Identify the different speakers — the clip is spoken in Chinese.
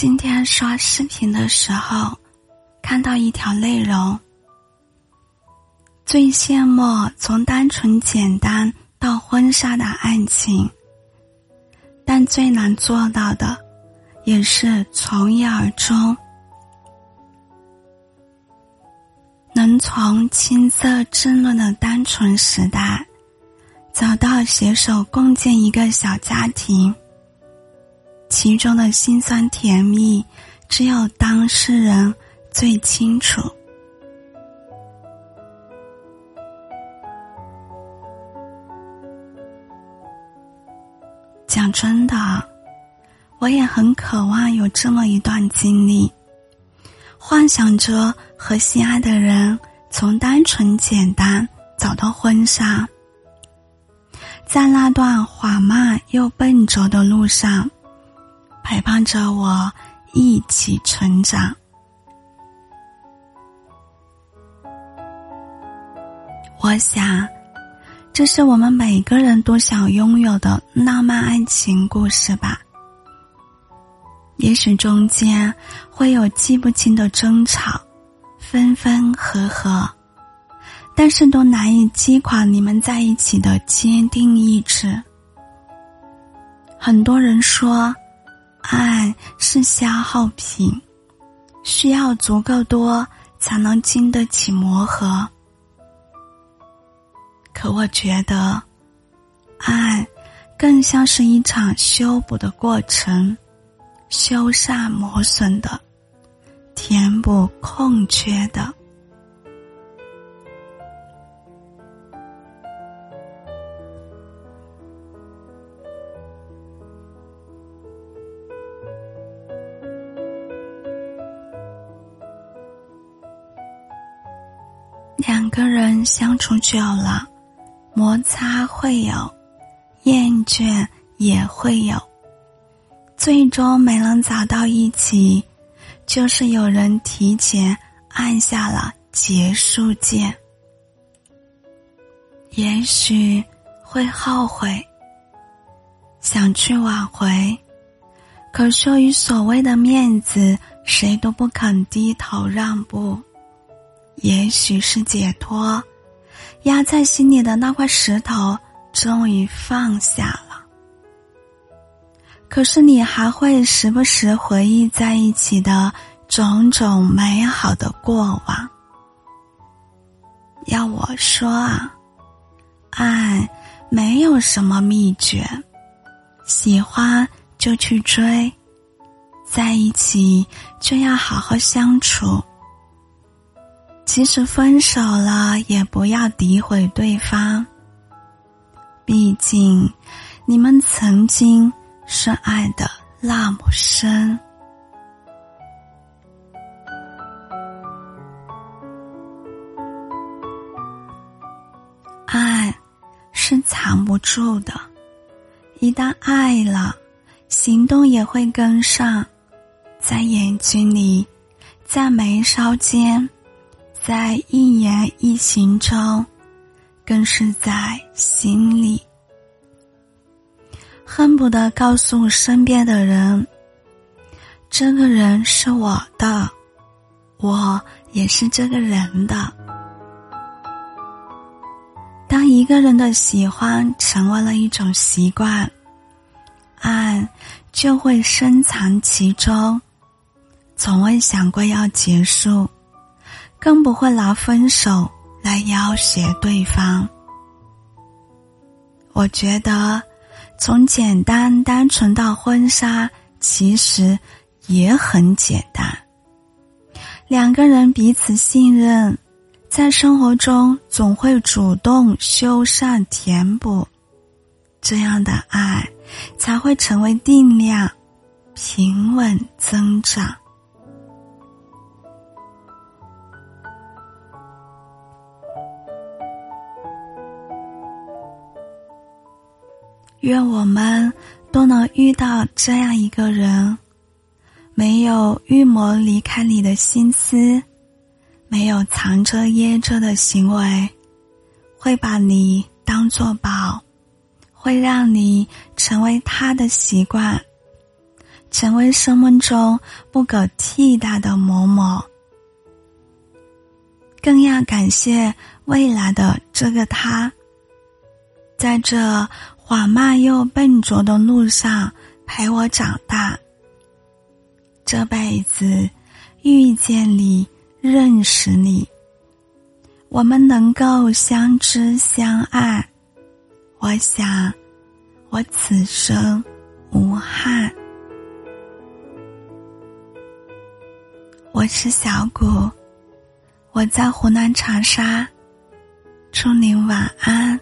Speaker 1: 今天刷视频的时候，看到一条内容。最羡慕从单纯简单到婚纱的爱情，但最难做到的，也是从一而终。能从青涩稚嫩的单纯时代，找到携手共建一个小家庭，其中的辛酸甜蜜，只有当事人最清楚。讲真的，我也很渴望有这么一段经历，幻想着和心爱的人从单纯简单走到婚纱，在那段缓慢又笨拙的路上，陪伴着我一起成长。我想。这是我们每个人都想拥有的浪漫爱情故事吧？也许中间会有记不清的争吵，分分合合，但是都难以击垮你们在一起的坚定意志。很多人说，爱是消耗品，需要足够多才能经得起磨合。可我觉得，爱更像是一场修补的过程，修缮磨损的，填补空缺的。两个人相处久了。摩擦会有，厌倦也会有，最终没能走到一起，就是有人提前按下了结束键。也许会后悔，想去挽回，可羞于所谓的面子，谁都不肯低头让步。也许是解脱。压在心里的那块石头终于放下了，可是你还会时不时回忆在一起的种种美好的过往。要我说啊，爱没有什么秘诀，喜欢就去追，在一起就要好好相处。即使分手了，也不要诋毁对方。毕竟，你们曾经是爱的那么深。爱是藏不住的，一旦爱了，行动也会跟上，在眼睛里，在眉梢间。在一言一行中，更是在心里，恨不得告诉身边的人：“这个人是我的，我也是这个人的。”当一个人的喜欢成为了一种习惯，爱就会深藏其中，从未想过要结束。更不会拿分手来要挟对方。我觉得，从简单单纯到婚纱，其实也很简单。两个人彼此信任，在生活中总会主动修缮填补，这样的爱才会成为定量，平稳增长。愿我们都能遇到这样一个人，没有预谋离开你的心思，没有藏着掖着的行为，会把你当作宝，会让你成为他的习惯，成为生命中不可替代的某某。更要感谢未来的这个他，在这缓慢又笨拙的路上陪我长大。这辈子遇见你，认识你，我们能够相知相爱，我想，我此生无憾。我是小谷，我在湖南长沙，祝您晚安。